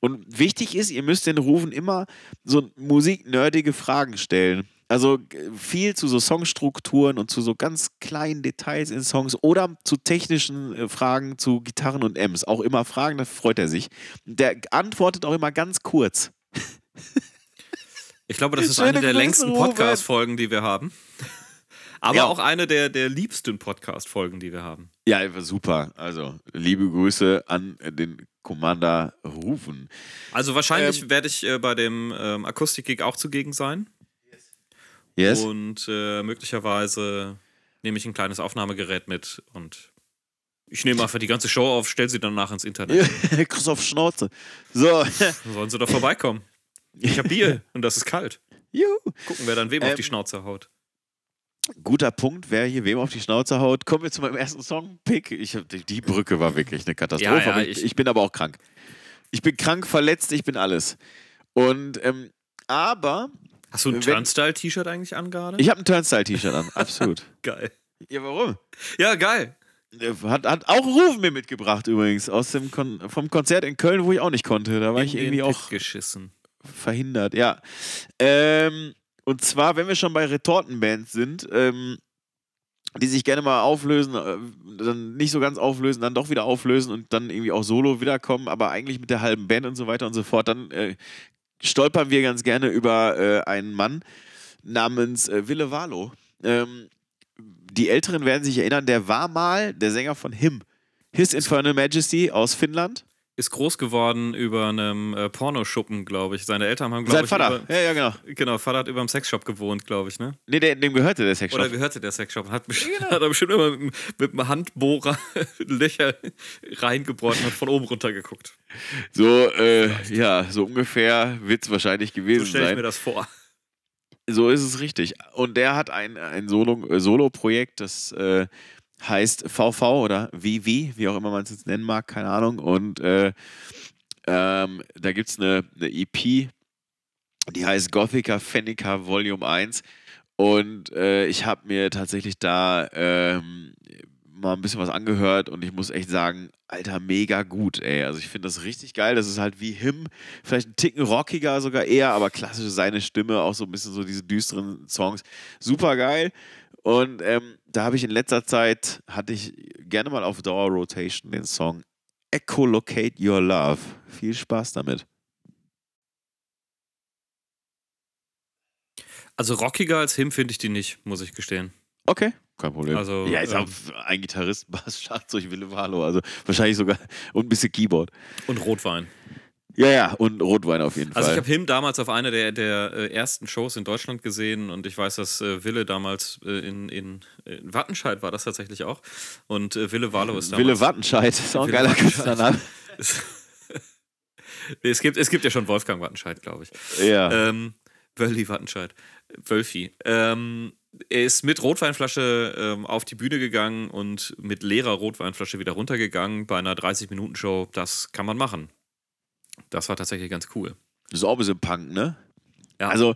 Und wichtig ist, ihr müsst den Rufen immer so musiknerdige Fragen stellen. Also g- viel zu so Songstrukturen und zu so ganz kleinen Details in Songs oder zu technischen äh, Fragen zu Gitarren und Ems. Auch immer Fragen, da freut er sich. Der antwortet auch immer ganz kurz. Ich glaube, das ist Schöne eine der Grüße, längsten. Podcast-Folgen, die wir haben. Aber Ja. auch eine der, der liebsten Podcast-Folgen, die wir haben. Ja, er super. Also liebe Grüße an den Commander Rufen. Also wahrscheinlich Ähm. werde ich äh, bei dem ähm, Akustik-Gig auch zugegen sein. Yes? Und äh, möglicherweise nehme ich ein kleines Aufnahmegerät mit und ich nehme einfach die ganze Show auf, stelle sie dann nach ins Internet. [LAUGHS] Kuss auf Schnauze. So. Dann sollen sie doch vorbeikommen. Ich habe Bier [LAUGHS] und das ist kalt. Juhu. Gucken, wer dann wem auf Ähm. die Schnauze haut. Guter Punkt, wer hier wem auf die Schnauze haut. Kommen wir zu meinem ersten Song-Pick. Ich die, Brücke war wirklich eine Katastrophe. Ja, ja, ich, ich- ich bin aber auch krank. Ich bin krank, verletzt, ich bin alles. Und, ähm, aber Hast du ein Turnstyle-T-Shirt eigentlich an gerade? ich habe ein Turnstyle-T-Shirt an, absolut. [LAUGHS] Geil. ja, warum? Ja, geil. Hat, hat auch Rufen mir mitgebracht übrigens, aus dem Kon vom Konzert in Köln, wo ich auch nicht konnte. Da war ich In irgendwie den auch geschissen. verhindert, ja. Ähm, und zwar, wenn wir schon bei Retortenbands sind, ähm, die sich gerne mal auflösen, äh, dann nicht so ganz auflösen, dann doch wieder auflösen und dann irgendwie auch solo wiederkommen, aber eigentlich mit der halben Band und so weiter und so fort, dann äh, stolpern wir ganz gerne über äh, einen Mann namens äh, Ville Valo. Ähm, die Älteren werden sich erinnern, der war mal der Sänger von Him. His Infernal Majesty aus Finnland. Ist groß geworden über einem äh, Pornoschuppen, glaube ich. Seine Eltern haben, glaube Sein ich. Vater. Über, Ja, ja, genau. genau, Vater hat über einem Sexshop gewohnt, glaube ich, ne? Nee, der, dem gehörte der Sexshop. Oder gehörte der Sexshop? Hat, bestimmt, [LAUGHS] hat er bestimmt immer mit, dem- mit dem Handbohrer [LAUGHS] Löcher reingebohrt und hat von oben runter geguckt. So, äh, ja, so ungefähr wird es wahrscheinlich So gewesen stelle ich sein. mir das vor. So ist es richtig. Und der hat ein, ein Solo- Solo-Projekt, das äh, heißt VV oder VV, wie auch immer man es jetzt nennen mag, keine Ahnung. Und äh, ähm, da gibt es eine, eine EP, die heißt Gothica Fennica Volume 1. Und äh, ich habe mir tatsächlich da ähm, mal ein bisschen was angehört und ich muss echt sagen, Alter, mega gut, ey. Also ich finde das richtig geil. Das ist halt wie Him, vielleicht ein Ticken rockiger sogar eher, aber klassisch seine Stimme, auch so ein bisschen so diese düsteren Songs. Super geil. Und ähm, da habe ich in letzter Zeit, hatte ich gerne mal auf Dauer Rotation den Song Echolocate Your Love. Viel Spaß damit. Also rockiger als Him finde ich die nicht, muss ich gestehen. Okay, kein Problem. Also, ja, ist ähm, auch ein Gitarrist, [LAUGHS] Bass, Schlagzeug, Wille Valo. Also wahrscheinlich sogar und ein bisschen Keyboard. Und Rotwein. Ja, ja, und Rotwein auf jeden Also ich Fall. habe Him damals auf einer der, der äh, ersten Shows in Deutschland gesehen und ich weiß, dass äh, Wille damals äh, in, in, in Wattenscheid war das tatsächlich auch. Und Wille Wallo ist damals. Wille Wattenscheid, ist auch ein Wille geiler. Künstlername. [LAUGHS] Es, gibt, es gibt ja schon Wolfgang Wattenscheid, glaube ich. Ja. Ähm, Wölli Wattenscheid. Wölfi. Ähm, er ist mit Rotweinflasche ähm, auf die Bühne gegangen und mit leerer Rotweinflasche wieder runtergegangen bei einer 30-Minuten-Show. Das kann man machen. Das war tatsächlich ganz cool. Das ist auch ein bisschen Punk, ne? Ja. Also,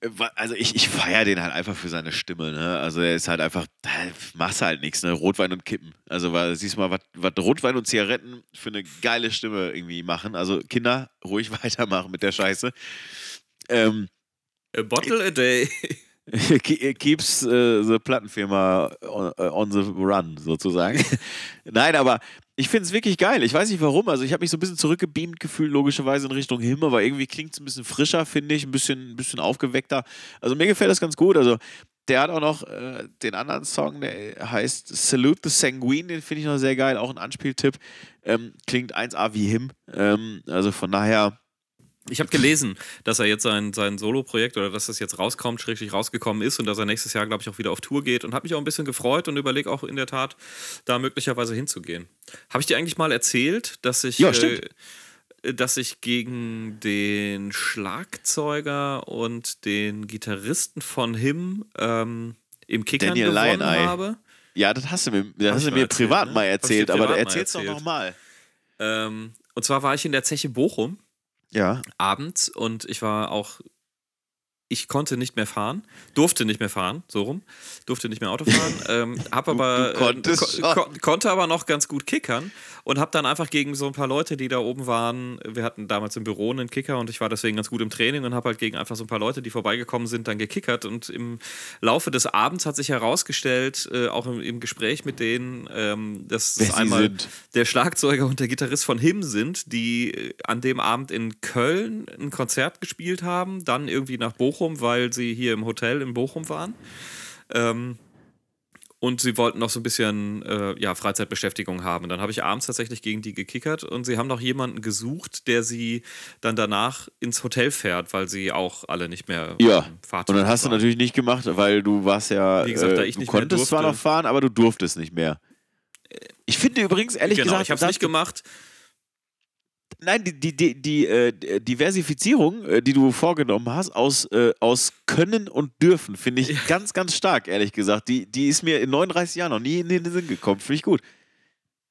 äh, also ich, ich feiere den halt einfach für seine Stimme, ne? Also er ist halt einfach, da machst du halt nichts, ne? Rotwein und Kippen. Also weil, siehst du mal, was Rotwein und Zigaretten für eine geile Stimme irgendwie machen. Also Kinder, ruhig [LAUGHS] weitermachen mit der Scheiße. Ähm, A bottle a day. [LAUGHS] Ke- keeps äh, the Plattenfirma on, äh, on the run, sozusagen. [LAUGHS] Nein, aber ich finde es wirklich geil. Ich weiß nicht warum. Also ich habe mich so ein bisschen zurückgebeamt gefühlt, logischerweise in Richtung Him, aber irgendwie klingt es ein bisschen frischer, finde ich, ein bisschen, ein bisschen aufgeweckter. Also mir gefällt das ganz gut. Also der hat auch noch äh, den anderen Song, der heißt Salute the Sanguine, den finde ich noch sehr geil, auch ein Anspieltipp. Ähm, klingt 1A wie Him. Ähm, also von daher, Ich habe gelesen, dass er jetzt sein, sein Solo-Projekt oder dass das jetzt rauskommt, schrägstrich rausgekommen ist und dass er nächstes Jahr, glaube ich, auch wieder auf Tour geht und habe mich auch ein bisschen gefreut und überlege auch in der Tat, da möglicherweise hinzugehen. Habe ich dir eigentlich mal erzählt, dass ich, Ja, stimmt. äh, dass ich gegen den Schlagzeuger und den Gitarristen von Him ähm, im Kickern Daniel gewonnen Lioneye. habe? ja, das hast du mir, das hast du mir erzählt, privat ne? mal erzählt, aber privat mal erzähl's doch nochmal. Ähm, und zwar war ich in der Zeche Bochum Ja. abends und ich war auch, ich konnte nicht mehr fahren, durfte nicht mehr fahren, so rum, durfte nicht mehr Auto fahren, [LAUGHS] ähm, hab aber, äh, ko konnte aber noch ganz gut kickern und hab dann einfach gegen so ein paar Leute, die da oben waren, wir hatten damals im Büro einen Kicker und ich war deswegen ganz gut im Training und hab halt gegen einfach so ein paar Leute, die vorbeigekommen sind, dann gekickert und im Laufe des Abends hat sich herausgestellt, äh, auch im, im Gespräch mit denen, ähm, dass Wer einmal sind. der Schlagzeuger und der Gitarrist von Him sind, die äh, an dem Abend in Köln ein Konzert gespielt haben, dann irgendwie nach Bochum, weil sie hier im Hotel in Bochum waren. Ähm, und sie wollten noch so ein bisschen äh, ja, Freizeitbeschäftigung haben. Und dann habe ich abends tatsächlich gegen die gekickert und sie haben noch jemanden gesucht, der sie dann danach ins Hotel fährt, weil sie auch alle nicht mehr Ja. ähm, Und dann hast du waren. natürlich nicht gemacht, weil du warst ja, Wie gesagt, da äh, ich du nicht mehr konntest zwar durfte. noch fahren, aber du durftest nicht mehr. Ich finde übrigens, ehrlich Genau, gesagt, ich habe es nicht gemacht. Nein, die, die, die, die äh, Diversifizierung, äh, die du vorgenommen hast, aus, äh, aus Können und Dürfen, finde ich ganz, ganz stark, ehrlich gesagt. Die, die ist mir in 39 Jahren noch nie in den Sinn gekommen. Finde ich gut.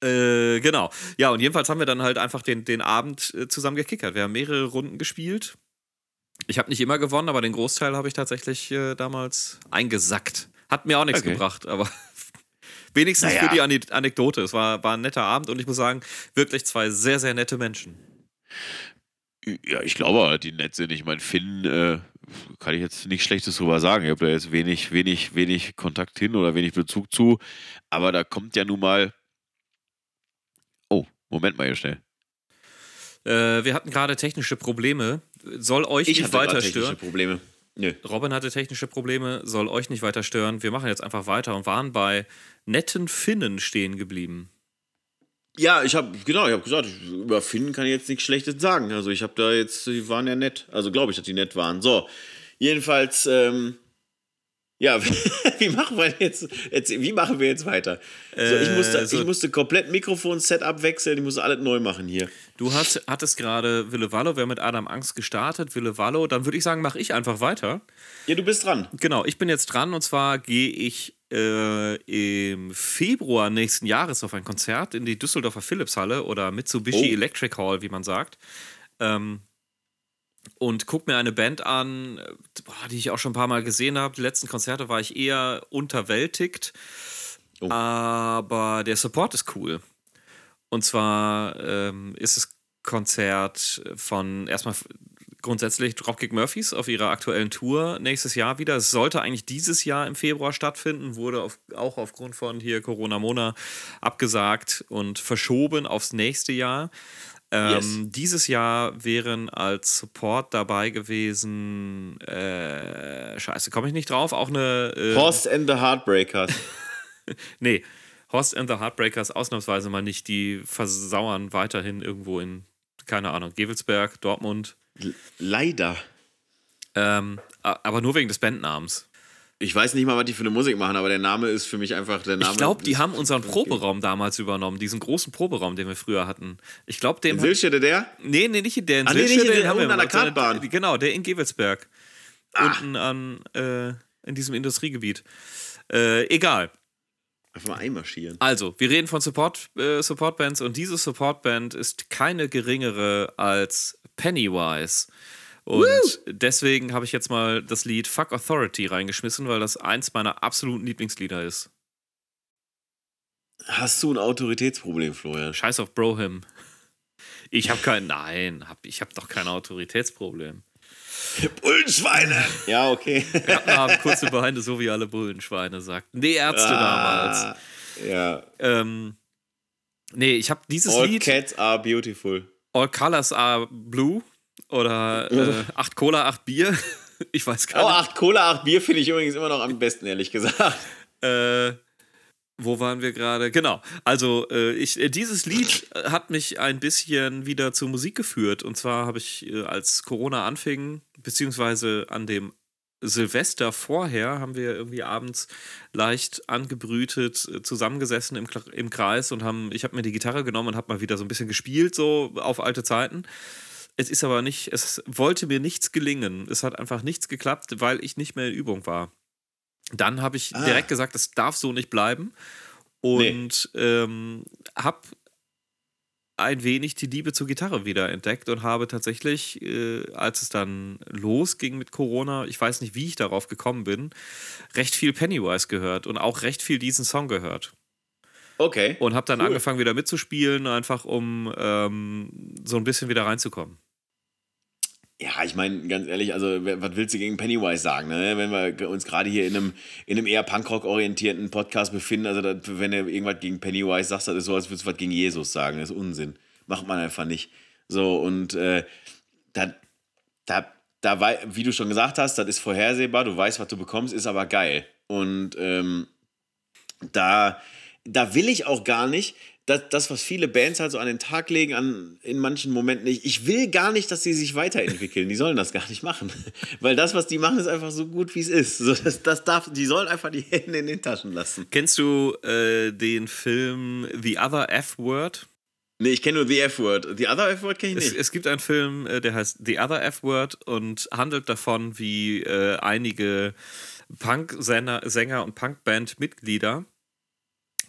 Äh, genau. Ja, und jedenfalls haben wir dann halt einfach den, den Abend äh, zusammen gekickert. Wir haben mehrere Runden gespielt. Ich habe nicht immer gewonnen, aber den Großteil habe ich tatsächlich damals eingesackt. Hat mir auch nichts Okay. gebracht, aber wenigstens Naja. für die Ane- Anekdote. Es war, war ein netter Abend und ich muss sagen, wirklich zwei sehr, sehr nette Menschen. Ja, ich glaube, die nett sind. Ich meine, Finn äh, kann ich jetzt nichts Schlechtes drüber sagen. Ich habe da jetzt wenig, wenig, wenig Kontakt hin oder wenig Bezug zu. Aber da kommt ja nun mal. Oh, Moment mal hier schnell. Äh, wir hatten gerade technische Probleme. Soll euch nicht weiter stören. Probleme. Nö. Robin hatte technische Probleme, soll euch nicht weiter stören. Wir machen jetzt einfach weiter und waren bei netten Finnen stehen geblieben. Ja, ich habe genau, ich habe gesagt, über Finn kann ich jetzt nichts Schlechtes sagen. Also ich habe da jetzt, die waren ja nett. Also glaube ich, dass die nett waren. So, jedenfalls, ähm, ja, [LAUGHS] wie machen wir jetzt, jetzt, wie machen wir jetzt weiter? so, ich, musste, Äh, so- ich musste komplett Mikrofon-Setup wechseln, ich musste alles neu machen hier. Du hast, hattest gerade Wille Wallo, wir haben mit Adam Angst gestartet, Wille Wallo, dann würde ich sagen, mache ich einfach weiter. Ja, du bist dran. Genau, ich bin jetzt dran und zwar gehe ich äh, im Februar nächsten Jahres auf ein Konzert in die Düsseldorfer Philipshalle oder Mitsubishi Oh. Electric Hall, wie man sagt. Ähm, und guck mir eine Band an, äh, die ich auch schon ein paar Mal gesehen habe. Die letzten Konzerte war ich eher unterwältigt, Oh. aber der Support ist cool. Und zwar ähm, ist das Konzert von erstmal grundsätzlich Dropkick Murphys auf ihrer aktuellen Tour nächstes Jahr wieder. Es sollte eigentlich dieses Jahr im Februar stattfinden, wurde auf, auch aufgrund von hier Corona Mona abgesagt und verschoben aufs nächste Jahr. Ähm, Yes. Dieses Jahr wären als Support dabei gewesen, äh, scheiße, komme ich nicht drauf, auch eine. Äh, Horst and the Heartbreakers. [LAUGHS] Nee, Horst and the Heartbreakers ausnahmsweise mal nicht. Die versauern weiterhin irgendwo in, keine Ahnung, Gevelsberg, Dortmund. Leider. Ähm, aber nur wegen des Bandnamens. Ich weiß nicht mal, was die für eine Musik machen, aber der Name ist für mich einfach der Name. Ich glaube, die haben unseren Proberaum damals übernommen, diesen großen Proberaum, den wir früher hatten. Ich glaube, dem. In Silchede der? nee, nee, nicht der in Ah, nee, nicht den der- haben wir an der Kartbahn. Genau, der in Gevelsberg. Ah. Unten an, äh, in diesem Industriegebiet. Äh, egal. Einfach mal einmarschieren. Also, wir reden von Support, äh, Supportbands und diese Supportband ist keine geringere als Pennywise. Und deswegen habe ich jetzt mal das Lied Fuck Authority reingeschmissen, weil das eins meiner absoluten Lieblingslieder ist. Hast du ein Autoritätsproblem, Florian? Scheiß auf Brohim. Ich habe kein, nein, hab, ich habe doch kein Autoritätsproblem. Bullenschweine! Ja, okay. Wir haben kurze Beine, so wie alle Bullenschweine sagten. Nee, Ärzte damals. Ah, Ja. Ähm, nee, ich habe dieses All Lied. cats are beautiful. All Colors are Blue oder äh, 8 Cola, 8 Bier. [LAUGHS] Ich weiß Oh, gar acht Cola, acht Bier finde ich übrigens immer noch am besten, ehrlich gesagt. nicht. Äh, wo waren wir gerade? Genau. Also, äh, ich, äh, dieses Lied hat mich ein bisschen wieder zur Musik geführt. Und zwar habe ich, äh, als Corona anfing, beziehungsweise an dem Silvester vorher, haben wir irgendwie abends leicht angebrütet äh, zusammengesessen im, im Kreis und haben, ich habe mir die Gitarre genommen und habe mal wieder so ein bisschen gespielt, so auf alte Zeiten. Es ist aber nicht, es wollte mir nichts gelingen. Es hat einfach nichts geklappt, weil ich nicht mehr in Übung war. Dann habe ich Ah. direkt gesagt, das darf so nicht bleiben. Und ähm, habe ein wenig die Liebe zur Gitarre wieder entdeckt und habe tatsächlich, äh, als es dann losging mit Corona, ich weiß nicht, wie ich darauf gekommen bin, recht viel Pennywise gehört und auch recht viel diesen Song gehört. Okay. Und habe dann Cool. angefangen wieder mitzuspielen, einfach um ähm, so ein bisschen wieder reinzukommen. Ja, ich meine, ganz ehrlich, also, was willst du gegen Pennywise sagen, ne? Wenn wir uns gerade hier in einem, in einem eher Punkrock-orientierten Podcast befinden, also, das, wenn du irgendwas gegen Pennywise sagst, das ist so, als würdest du was gegen Jesus sagen. Das ist Unsinn. Macht man einfach nicht. So, und äh, da, da, da, wie du schon gesagt hast, das ist vorhersehbar, du weißt, was du bekommst, ist aber geil. Und ähm, da, da will ich auch gar nicht, das, das, was viele Bands halt so an den Tag legen, an, in manchen Momenten nicht. Ich will gar nicht, dass sie sich weiterentwickeln. Die sollen das gar nicht machen. [LAUGHS] Weil das, was die machen, ist einfach so gut, wie es ist. So, das, das darf, die sollen einfach die Hände in den Taschen lassen. Kennst du äh, den Film The Other F-Word? Nee, ich kenne nur The F-Word. The Other F-Word kenne ich Es, nicht. es gibt einen Film, äh, der heißt The Other F-Word und handelt davon, wie äh, einige Punk-Sänger Sänger und Punkband-Mitglieder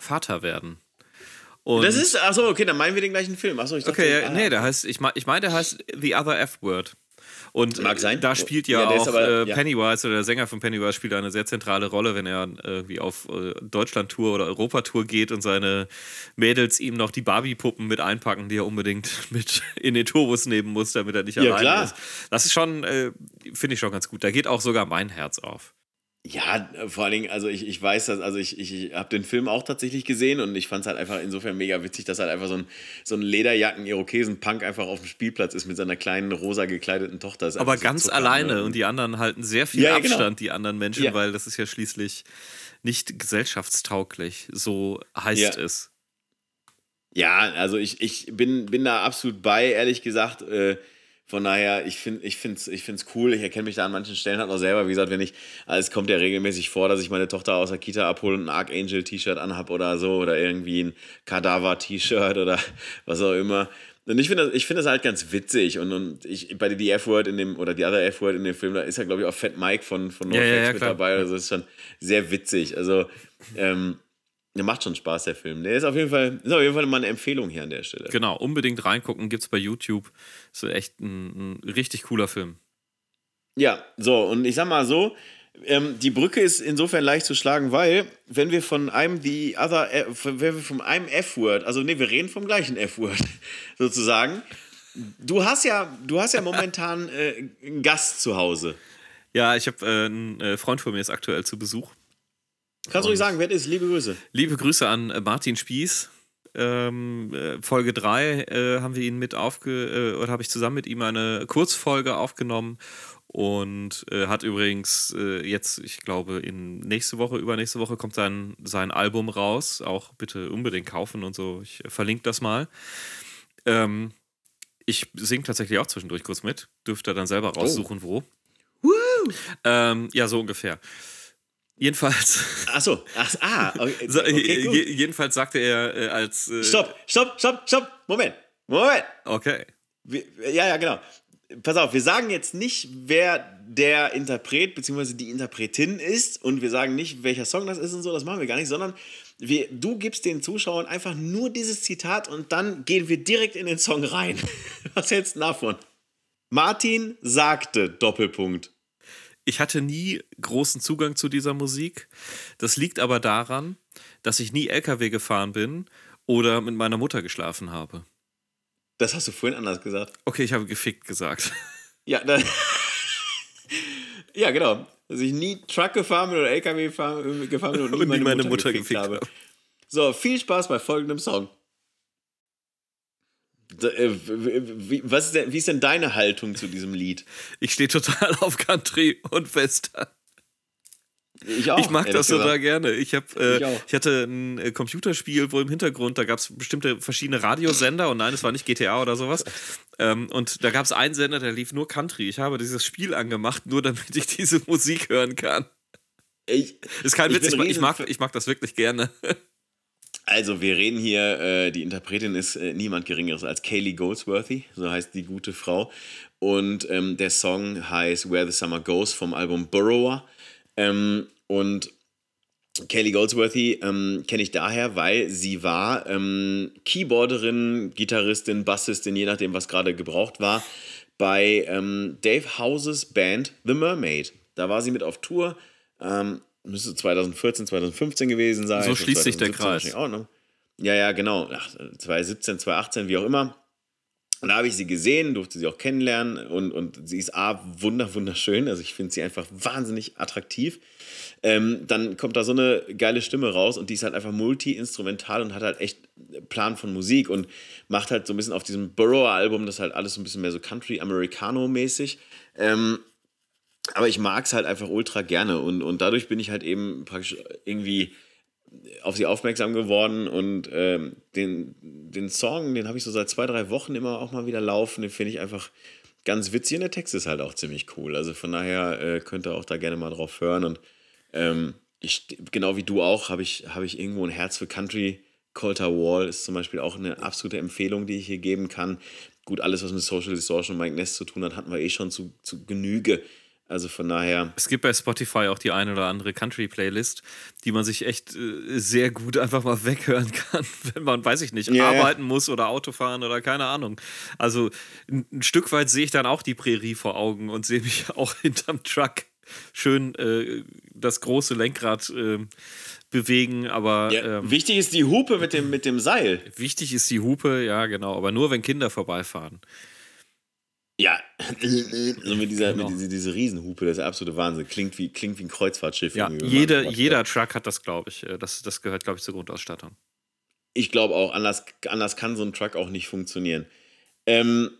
Vater werden. Und das ist, achso, okay, dann meinen wir den gleichen Film. Achso, ich dachte, Okay, ja, ah, nee, der heißt, ich meine, ich mein, der heißt The Other F-Word. Und Mag sein. da spielt ja, Ja, auch aber- äh, ja. Pennywise oder der Sänger von Pennywise spielt eine sehr zentrale Rolle, wenn er irgendwie auf äh, Deutschland-Tour oder Europatour geht und seine Mädels ihm noch die Barbie-Puppen mit einpacken, die er unbedingt [LAUGHS] mit in den Turbus nehmen muss, damit er nicht Ja, alleine klar. ist. Das ist schon, äh, finde ich schon ganz gut. Da geht auch sogar mein Herz auf. Ja, vor allen Dingen, also ich, ich weiß das, also ich, ich, habe den Film auch tatsächlich gesehen und ich fand es halt einfach insofern mega witzig, dass halt einfach so ein, so ein Lederjacken-Irokesen-Punk einfach auf dem Spielplatz ist mit seiner kleinen rosa gekleideten Tochter. Aber so ganz Zucker, alleine ne? und die anderen halten sehr viel Ja, ja, Abstand, genau. die anderen Menschen, Ja. weil das ist ja schließlich nicht gesellschaftstauglich, so heißt Ja. es. Ja, also ich, ich bin, bin da absolut bei, ehrlich gesagt. Äh, von daher, ich finde es ich ich find's cool. Ich erkenne mich da an manchen Stellen halt auch selber. Wie gesagt, wenn ich, also es kommt ja regelmäßig vor, dass ich meine Tochter aus der Kita abhole und ein Archangel-T-Shirt anhab oder so oder irgendwie ein Kadaver-T-Shirt oder [LAUGHS] was auch immer. Und ich finde das, ich find das halt ganz witzig. Und, und ich, bei die F-Word in dem, oder die Other F-Word in dem Film, da ist ja, glaube ich, auch Fat Mike von, von Ja, ja, ja, mit dabei. Also das ist schon sehr witzig. Also, ähm, der macht schon Spaß, der Film. Der ist auf jeden Fall, ist auf jeden Fall mal eine Empfehlung hier an der Stelle. Genau, unbedingt reingucken, gibt's bei YouTube. Ist echt ein, ein richtig cooler Film. Ja, so, und ich sag mal so, ähm, die Brücke ist insofern leicht zu schlagen, weil, wenn wir von einem the other, äh, wenn wir von einem F-Word, also nee, wir reden vom gleichen F-Word, [LAUGHS] sozusagen. Du hast ja, du hast ja momentan äh, einen Gast zu Hause. Ja, ich habe äh, einen äh, Freund von mir ist aktuell zu Besuch. Kannst du ruhig sagen, wer das ist? Liebe Grüße. Liebe Grüße an äh, Martin Spieß. Ähm, äh, Folge 3 äh, haben wir ihn mit aufge äh, oder habe ich zusammen mit ihm eine Kurzfolge aufgenommen und äh, hat übrigens äh, jetzt, ich glaube, in nächste Woche, übernächste Woche kommt sein, sein Album raus. Auch bitte unbedingt kaufen und so. Ich verlinke das mal. Ähm, ich singe tatsächlich auch zwischendurch kurz mit. Dürft ihr dann selber raussuchen, wo. Ähm, ja, so ungefähr. Jedenfalls. Achso, ach, ah, okay, [LAUGHS] okay, gut. je- jedenfalls sagte er äh, als. Äh, Stopp, stopp, stopp, stopp, Moment, Moment. Okay. Wir, ja, ja, genau. Pass auf, wir sagen jetzt nicht, wer der Interpret bzw. die Interpretin ist und wir sagen nicht, welcher Song das ist und so, das machen wir gar nicht, sondern wir, du gibst den Zuschauern einfach nur dieses Zitat und dann gehen wir direkt in den Song rein. [LAUGHS] Was hältst du davon? Martin sagte, Doppelpunkt. Ich hatte nie großen Zugang zu dieser Musik. Das liegt aber daran, dass ich nie LKW gefahren bin oder mit meiner Mutter geschlafen habe. Das hast du vorhin anders gesagt. Okay, ich habe gefickt gesagt. [LAUGHS] Ja, [LAUGHS] ja genau. Dass ich nie Truck gefahren bin oder LKW gefahren, bin und nie, Und nie meine, meine Mutter, Mutter gefickt, gefickt habe. habe. So, viel Spaß bei folgendem Song. Da, äh, was ist denn, wie ist denn deine Haltung zu diesem Lied? Ich stehe total [LAUGHS] auf Country und Western. Ich auch. ich mag das total gesagt. gerne. Ich, hab, äh, Ich hatte ein äh, Computerspiel, wo im Hintergrund, da gab es bestimmte verschiedene Radiosender und nein, es war nicht GTA oder sowas. Ähm, und da gab es einen Sender, der lief nur Country. Ich habe dieses Spiel angemacht, nur damit ich diese Musik hören kann. Ich, Ist kein Witz, ich, ich, mag, ich mag das wirklich gerne. [LAUGHS] also, wir reden hier, äh, die Interpretin ist äh, niemand Geringeres als Kaylee Goldsworthy, so heißt die gute Frau. Und ähm, der Song heißt Where the Summer Goes vom Album Burrower. Ähm, und Kaylee Goldsworthy ähm, kenne ich daher, weil sie war ähm, Keyboarderin, Gitarristin, Bassistin, je nachdem, was gerade gebraucht war, bei ähm, Dave Houses Band The Mermaid. Da war sie mit auf Tour. Müsste 2014, 2015 gewesen sein. So schließt sich der 2017 Kreis. Auch noch. Ja, ja, genau. Ach, 2017, 2018, wie auch immer. Und da habe ich sie gesehen, durfte sie auch kennenlernen und, und sie ist A, wunder, wunderschön. Also ich finde sie einfach wahnsinnig attraktiv. Ähm, dann kommt da so eine geile Stimme raus und die ist halt einfach multi-instrumental und hat halt echt Plan von Musik und macht halt so ein bisschen auf diesem Burrow-Album, das halt alles so ein bisschen mehr so Country-Americano-mäßig. Ähm, aber ich mag es halt einfach ultra gerne und, und dadurch bin ich halt eben praktisch irgendwie auf sie aufmerksam geworden und ähm, den, den Song, den habe ich so seit zwei, drei Wochen immer auch mal wieder laufen. Den finde ich einfach ganz witzig und der Text ist halt auch ziemlich cool. Also von daher äh, könnt ihr auch da gerne mal drauf hören und ähm, ich, genau wie du auch, habe ich, habe ich irgendwo ein Herz für Country. Colter Wall ist zum Beispiel auch eine absolute Empfehlung, die ich hier geben kann. Gut, alles, was mit Social Distortion und Mike Ness zu tun hat, hatten wir eh schon zu, zu Genüge. Also von daher, Es gibt bei Spotify auch die eine oder andere Country-Playlist, die man sich echt äh, sehr gut einfach mal [LAUGHS] weghören kann, [LAUGHS] wenn man, weiß ich nicht, ja. arbeiten muss oder Auto fahren oder keine Ahnung. Also ein, ein Stück weit sehe ich dann auch die Prärie vor Augen und sehe mich [LAUGHS] auch hinterm Truck schön äh, das große Lenkrad äh, bewegen, aber ja, ähm, wichtig ist die Hupe mit dem, mit dem Seil. wichtig ist die Hupe, ja genau, aber nur wenn Kinder vorbeifahren. Ja, [LAUGHS] so mit dieser, Genau. mit dieser, diese Riesenhupe, das ist der absolute Wahnsinn. Klingt wie, klingt wie ein Kreuzfahrtschiff. Ja, man jeder. Truck hat das, glaube ich. Äh, Das, das gehört, glaube ich, zur Grundausstattung. Ich glaube auch, anders, anders kann so ein Truck auch nicht funktionieren. Ähm,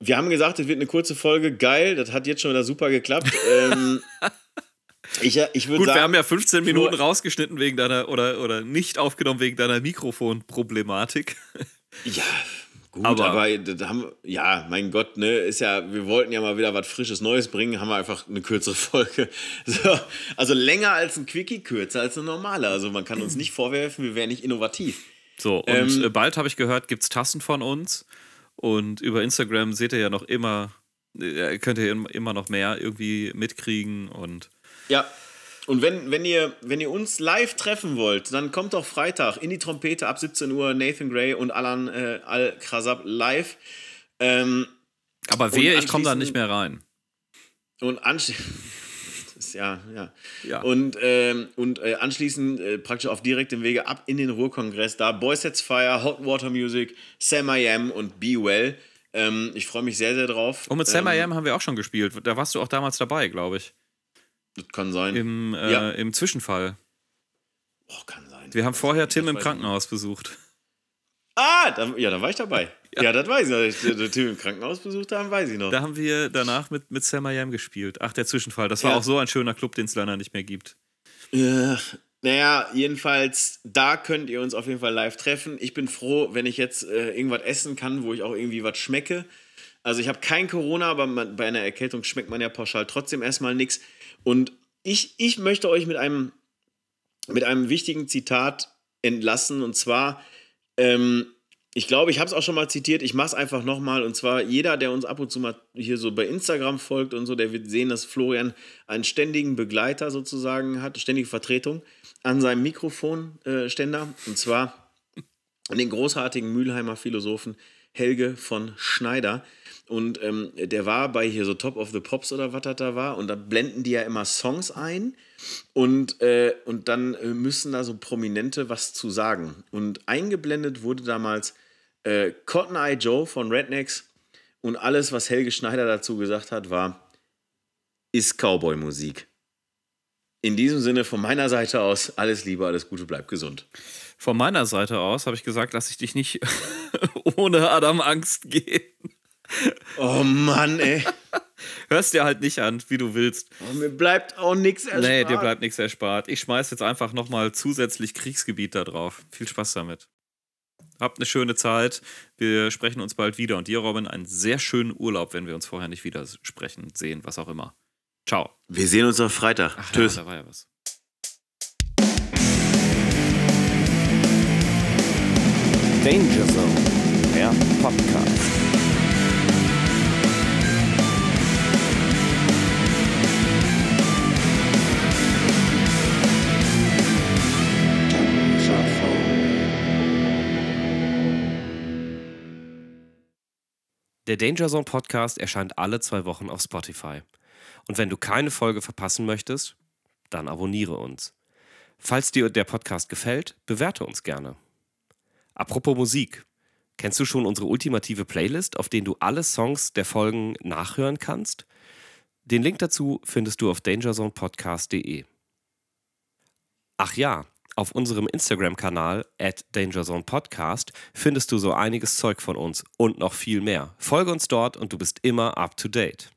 wir haben gesagt, es wird eine kurze Folge. Geil, das hat jetzt schon wieder super geklappt. [LAUGHS] ähm, Ich, ich würde Gut, sagen, wir haben ja 15 Flo- Minuten rausgeschnitten wegen deiner oder, oder nicht aufgenommen wegen deiner Mikrofonproblematik. Ja, [LAUGHS] gut, Aber- aber, da haben, ja, mein Gott, ne, ist ja, wir wollten ja mal wieder was Frisches Neues bringen, haben wir einfach eine kürzere [LAUGHS] Folge. So, also länger als ein Quickie, kürzer als eine normale. Also man kann uns nicht vorwerfen, wir wären nicht innovativ. So, und Ähm, äh, bald habe ich gehört, gibt es Tassen von uns. Und über Instagram seht ihr ja noch immer, äh, könnt ihr im- immer noch mehr irgendwie mitkriegen. Und Ja. Und wenn, wenn, ihr, wenn ihr uns live treffen wollt, dann kommt doch Freitag in die Trompete ab 17 Uhr Nathan Gray und Alan äh, Al-Krasab live. Ähm, aber wehe, ich komme da nicht mehr rein. und anschließend. [LAUGHS] Ja, ja. Ja. Und, ähm, und äh, anschließend äh, praktisch auf direktem Wege ab in den Ruhrkongress. Da Boys Sets Fire, Hot Water Music, Sam I Am und Be Well. Ähm, ich freue mich sehr, sehr drauf. Und mit Sam I ähm, Am haben wir auch schon gespielt. Da warst du auch damals dabei, glaube ich. Das kann sein. Im, äh, Ja. Im Zwischenfall. oh, kann sein. Wir haben vorher Tim im Krankenhaus besucht. Ah, da, ja, da war ich dabei. Ja, das weiß ich noch. dass ich den Tim im Krankenhaus besucht haben, weiß ich noch. Da haben wir danach mit, mit Sam I Am gespielt. Ach, der Zwischenfall. Das war Ja. auch so ein schöner Club, den es leider nicht mehr gibt. Ja, naja, jedenfalls, da könnt ihr uns auf jeden Fall live treffen. Ich bin froh, wenn ich jetzt äh, irgendwas essen kann, wo ich auch irgendwie was schmecke. Also ich habe kein Corona, aber man, bei einer Erkältung schmeckt man ja pauschal trotzdem erstmal nichts. Und ich, ich möchte euch mit einem, mit einem wichtigen Zitat entlassen. Und zwar, ähm, ich glaube, ich habe es auch schon mal zitiert, ich mache es einfach nochmal. Und zwar, jeder, der uns ab und zu mal hier so bei Instagram folgt und so, der wird sehen, dass Florian einen ständigen Begleiter sozusagen hat, ständige Vertretung an seinem Mikrofonständer. und zwar den großartigen Mülheimer Philosophen Helge von Schneider. Und ähm, der war bei hier so Top of the Pops oder was das da war. Und da blenden die ja immer Songs ein. Und, äh, und dann äh, müssen da so Prominente was zu sagen. Und eingeblendet wurde damals äh, Cotton Eye Joe von Rednecks. Und alles, was Helge Schneider dazu gesagt hat, war, ist Cowboy-Musik. In diesem Sinne von meiner Seite aus, alles Liebe, alles Gute, bleib gesund. Von meiner Seite aus habe ich gesagt, lass ich dich nicht [LAUGHS] ohne Adam Angst gehen. Oh Mann, ey. Hörst dir halt nicht an, wie du willst. Oh, mir bleibt auch nichts erspart. Nee, dir bleibt nichts erspart. Ich schmeiß jetzt einfach nochmal zusätzlich Kriegsgebiet da drauf. Viel Spaß damit. Habt eine schöne Zeit. Wir sprechen uns bald wieder. Und dir, Robin, einen sehr schönen Urlaub, wenn wir uns vorher nicht wieder sprechen, sehen, was auch immer. Ciao. Wir sehen uns am Freitag. Ach, Tschüss. Ja, da war ja was. Danger Zone, der Podcast. Der Danger Zone Podcast erscheint alle zwei Wochen auf Spotify. Und wenn du keine Folge verpassen möchtest, dann abonniere uns. Falls dir der Podcast gefällt, bewerte uns gerne. Apropos Musik. Kennst du schon unsere ultimative Playlist, auf der du alle Songs der Folgen nachhören kannst? Den Link dazu findest du auf dangerzonepodcast.de. Ach ja, auf unserem Instagram-Kanal at dangerzonepodcast findest du so einiges Zeug von uns und noch viel mehr. Folge uns dort und du bist immer up to date.